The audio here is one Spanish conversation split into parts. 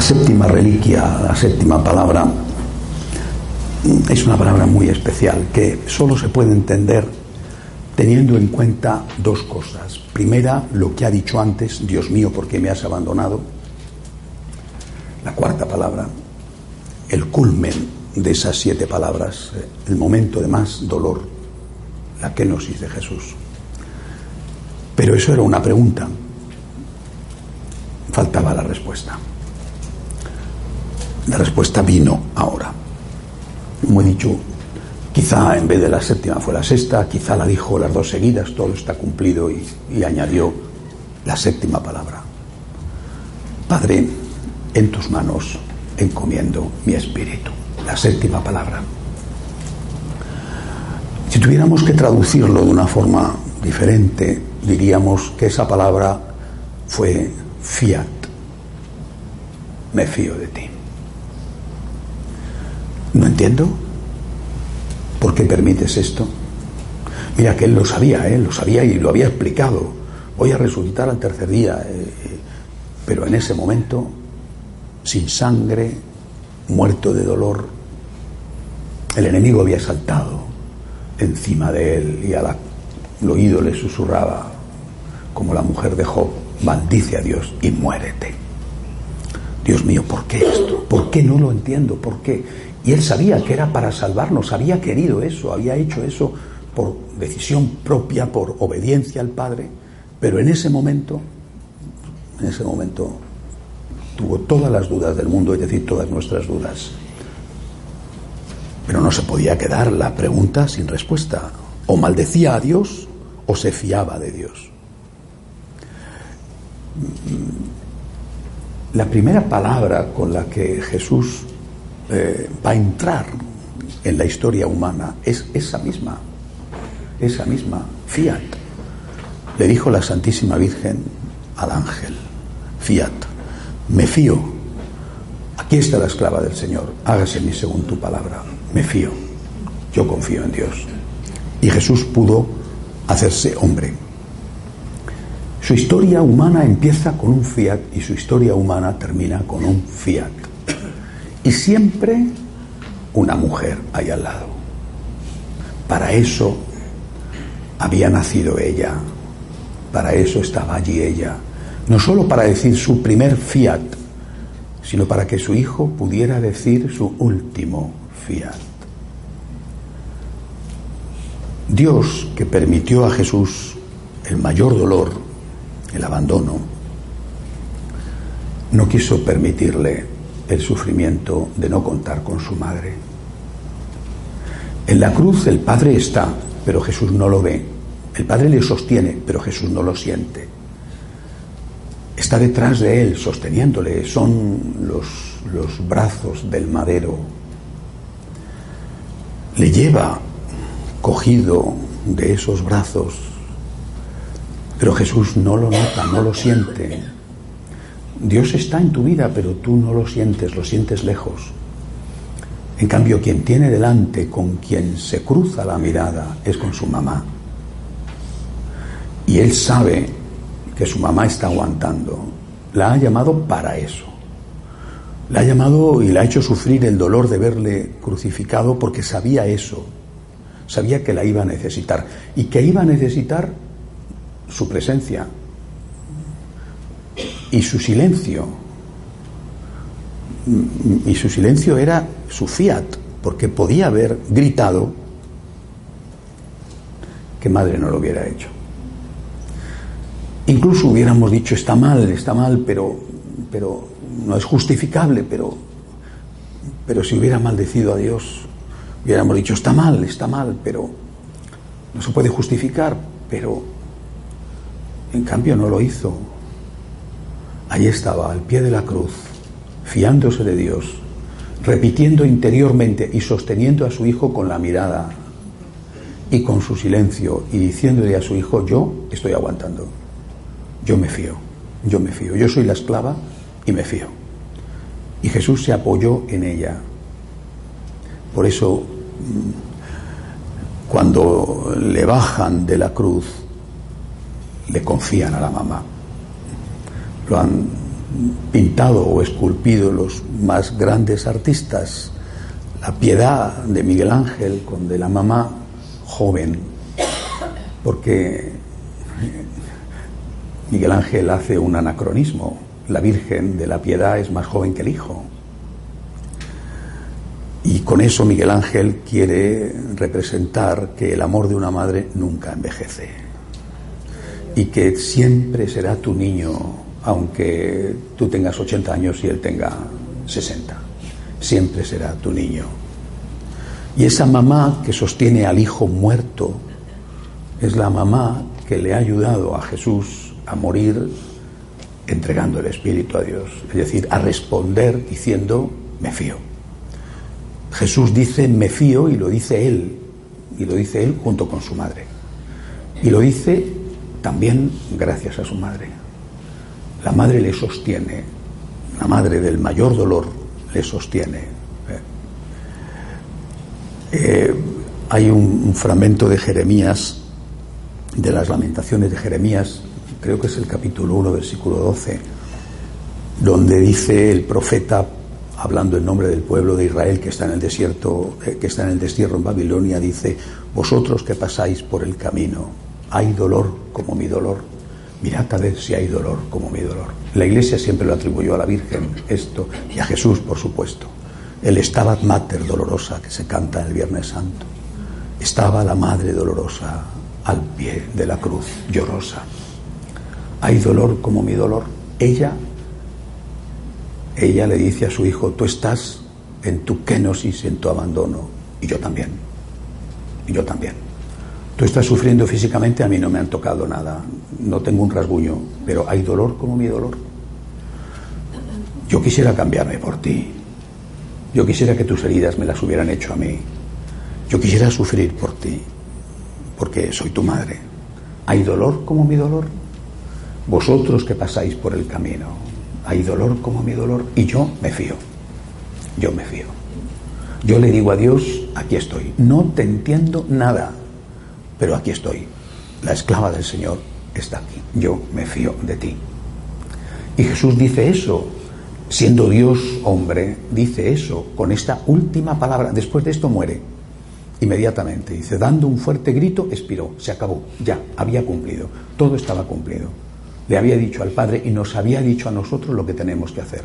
La séptima reliquia, la séptima palabra, es una palabra muy especial que solo se puede entender teniendo en cuenta dos cosas. Primera, lo que ha dicho antes, Dios mío, ¿por qué me has abandonado? La cuarta palabra, el culmen de esas siete palabras, el momento de más dolor, la kenosis de Jesús. Pero eso era una pregunta. Faltaba la respuesta. La respuesta vino ahora. Como he dicho, quizá en vez de la séptima fue la sexta, quizá la dijo las dos seguidas, todo está cumplido y, y añadió la séptima palabra. Padre, en tus manos encomiendo mi espíritu. La séptima palabra. Si tuviéramos que traducirlo de una forma diferente, diríamos que esa palabra fue fiat. Me fío de ti. No entiendo por qué permites esto. Mira que él lo sabía, él lo sabía y lo había explicado. Voy a resucitar al tercer día. Eh, pero en ese momento, sin sangre, muerto de dolor, el enemigo había saltado encima de él y al oído le susurraba, como la mujer de Job, maldice a Dios y muérete. Dios mío, ¿por qué esto? ¿Por qué no lo entiendo? ¿Por qué? Y él sabía que era para salvarnos, había querido eso, había hecho eso por decisión propia, por obediencia al Padre, pero en ese momento, en ese momento tuvo todas las dudas del mundo, es decir, todas nuestras dudas. Pero no se podía quedar la pregunta sin respuesta. O maldecía a Dios o se fiaba de Dios. La primera palabra con la que Jesús eh, va a entrar en la historia humana es esa misma, esa misma, fiat. Le dijo la Santísima Virgen al ángel, fiat, me fío, aquí está la esclava del Señor, hágase mi según tu palabra, me fío, yo confío en Dios. Y Jesús pudo hacerse hombre. Su historia humana empieza con un fiat y su historia humana termina con un fiat. Y siempre una mujer ahí al lado. Para eso había nacido ella, para eso estaba allí ella, no solo para decir su primer fiat, sino para que su hijo pudiera decir su último fiat. Dios que permitió a Jesús el mayor dolor, el abandono, no quiso permitirle el sufrimiento de no contar con su madre. En la cruz el Padre está, pero Jesús no lo ve. El Padre le sostiene, pero Jesús no lo siente. Está detrás de él, sosteniéndole. Son los, los brazos del madero. Le lleva cogido de esos brazos, pero Jesús no lo nota, no lo siente. Dios está en tu vida, pero tú no lo sientes, lo sientes lejos. En cambio, quien tiene delante, con quien se cruza la mirada, es con su mamá. Y él sabe que su mamá está aguantando. La ha llamado para eso. La ha llamado y la ha hecho sufrir el dolor de verle crucificado porque sabía eso. Sabía que la iba a necesitar y que iba a necesitar su presencia, y su silencio. Y su silencio era su fiat, porque podía haber gritado que madre no lo hubiera hecho. Incluso hubiéramos dicho está mal, está mal, pero, pero no es justificable, pero, pero si hubiera maldecido a Dios, Hubiéramos dicho, está mal, está mal, pero no se puede justificar, pero en cambio no lo hizo. Allí estaba, al pie de la cruz, fiándose de Dios, repitiendo interiormente y sosteniendo a su hijo con la mirada y con su silencio y diciéndole a su hijo, yo estoy aguantando, yo me fío, yo me fío, yo soy la esclava y me fío. Y Jesús se apoyó en ella. Por eso, cuando le bajan de la cruz, le confían a la mamá. Lo han pintado o esculpido los más grandes artistas. La piedad de Miguel Ángel con de la mamá joven, porque Miguel Ángel hace un anacronismo. La Virgen de la Piedad es más joven que el Hijo. Y con eso Miguel Ángel quiere representar que el amor de una madre nunca envejece y que siempre será tu niño, aunque tú tengas 80 años y él tenga 60. Siempre será tu niño. Y esa mamá que sostiene al hijo muerto es la mamá que le ha ayudado a Jesús a morir entregando el Espíritu a Dios. Es decir, a responder diciendo, me fío. Jesús dice, me fío, y lo dice él, y lo dice él junto con su madre. Y lo dice también gracias a su madre. La madre le sostiene, la madre del mayor dolor le sostiene. Eh, hay un, fragmento de Jeremías, de las lamentaciones de Jeremías, creo que es el capítulo 1, versículo 12, donde dice el profeta, hablando en nombre del pueblo de Israel que está en el desierto, eh, que está en el destierro en Babilonia, dice, vosotros que pasáis por el camino, hay dolor como mi dolor, mirad a ver si hay dolor como mi dolor. La iglesia siempre lo atribuyó a la Virgen, esto, y a Jesús, por supuesto el Stabat Mater dolorosa que se canta el Viernes Santo. Estaba la Madre dolorosa al pie de la cruz, llorosa. Hay dolor como mi dolor. Ella, ella le dice a su hijo, tú estás en tu kenosis, en tu abandono, y yo también, y yo también. Tú estás sufriendo físicamente, a mí no me han tocado nada, no tengo un rasguño, pero hay dolor como mi dolor. Yo quisiera cambiarme por ti, yo quisiera que tus heridas me las hubieran hecho a mí. Yo quisiera sufrir por ti, porque soy tu madre. ¿Hay dolor como mi dolor? Vosotros que pasáis por el camino, ¿hay dolor como mi dolor? Y yo me fío. Yo me fío. Yo le digo a Dios, aquí estoy. No te entiendo nada, pero aquí estoy. La esclava del Señor está aquí. Yo me fío de ti. Y Jesús dice eso siendo Dios hombre, dice eso con esta última palabra. Después de esto muere inmediatamente. Dice, dando un fuerte grito, expiró, se acabó, ya, había cumplido, todo estaba cumplido. Le había dicho al Padre y nos había dicho a nosotros lo que tenemos que hacer.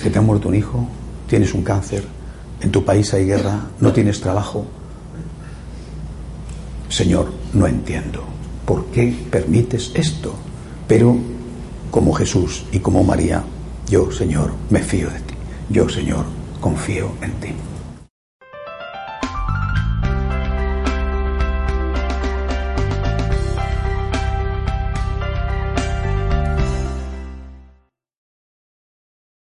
Se te ha muerto un hijo, tienes un cáncer, en tu país hay guerra, no tienes trabajo. Señor, no entiendo por qué permites esto, pero como Jesús y como María, yo, Señor, me fío de ti. Yo, Señor, confío en ti.